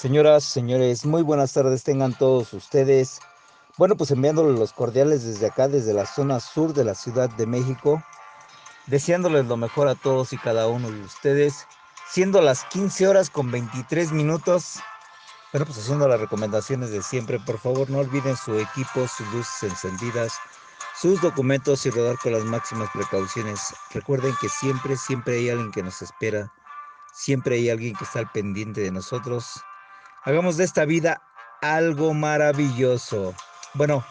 Señoras, señores, muy buenas tardes tengan todos ustedes. Bueno, pues enviándoles los cordiales desde acá, desde la zona sur de la Ciudad de México, deseándoles lo mejor a todos y cada uno de ustedes, siendo las 15 horas con 23 minutos. Bueno, pues haciendo las recomendaciones de siempre, por favor no olviden su equipo, sus luces encendidas, sus documentos y rodar con las máximas precauciones. Recuerden que siempre, siempre hay alguien que nos espera, siempre hay alguien que está al pendiente de nosotros Hagamos de esta vida algo maravilloso. Bueno,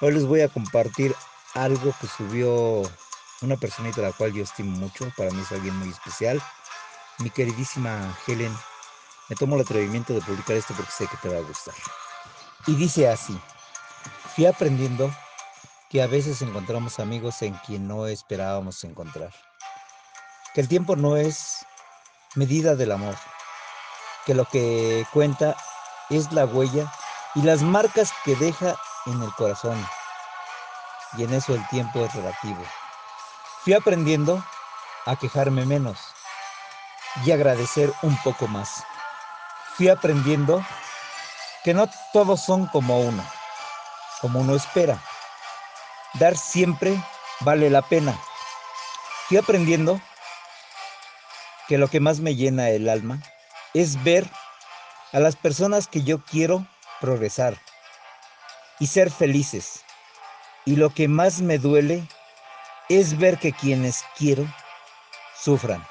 hoy les voy a compartir algo que subió una personita a la cual yo estimo mucho. Para mí es alguien muy especial. Mi queridísima Helen. Me tomo el atrevimiento de publicar esto porque sé que te va a gustar. Y dice así. Fui aprendiendo que a veces encontramos amigos en quien no esperábamos encontrar. Que el tiempo no es medida del amor que lo que cuenta es la huella y las marcas que deja en el corazón. Y en eso el tiempo es relativo. Fui aprendiendo a quejarme menos y agradecer un poco más. Fui aprendiendo que no todos son como uno, como uno espera. Dar siempre vale la pena. Fui aprendiendo que lo que más me llena el alma es ver a las personas que yo quiero progresar y ser felices. Y lo que más me duele es ver que quienes quiero sufran.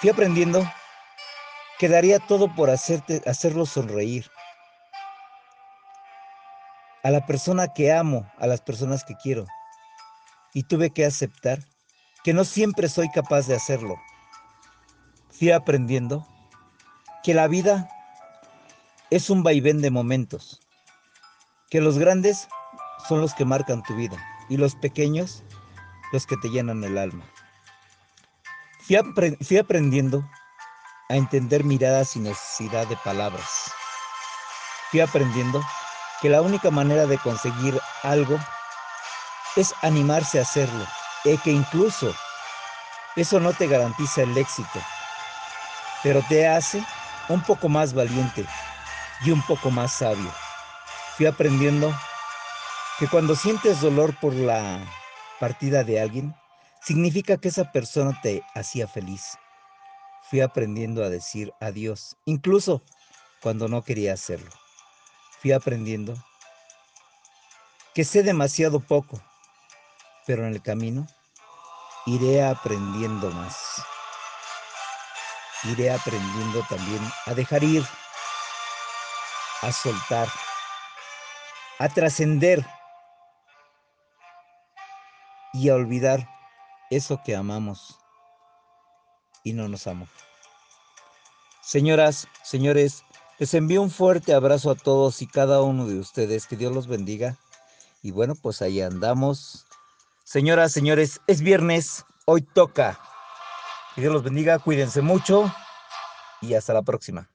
Fui aprendiendo que daría todo por hacerte, hacerlo sonreír. A la persona que amo, a las personas que quiero. Y tuve que aceptar que no siempre soy capaz de hacerlo fui aprendiendo que la vida es un vaivén de momentos, que los grandes son los que marcan tu vida y los pequeños los que te llenan el alma. Fui, fui aprendiendo a entender miradas sin necesidad de palabras. Fui aprendiendo que la única manera de conseguir algo es animarse a hacerlo y que incluso eso no te garantiza el éxito, pero te hace un poco más valiente y un poco más sabio. Fui aprendiendo que cuando sientes dolor por la partida de alguien, significa que esa persona te hacía feliz. Fui aprendiendo a decir adiós, incluso cuando no quería hacerlo. Fui aprendiendo que sé demasiado poco, pero en el camino iré aprendiendo más iré aprendiendo también a dejar ir, a soltar, a trascender y a olvidar eso que amamos y no nos amo. Señoras, señores, les envío un fuerte abrazo a todos y cada uno de ustedes. Que Dios los bendiga. Y bueno, pues ahí andamos. Señoras, señores, es viernes. Hoy toca. Dios los bendiga, cuídense mucho y hasta la próxima.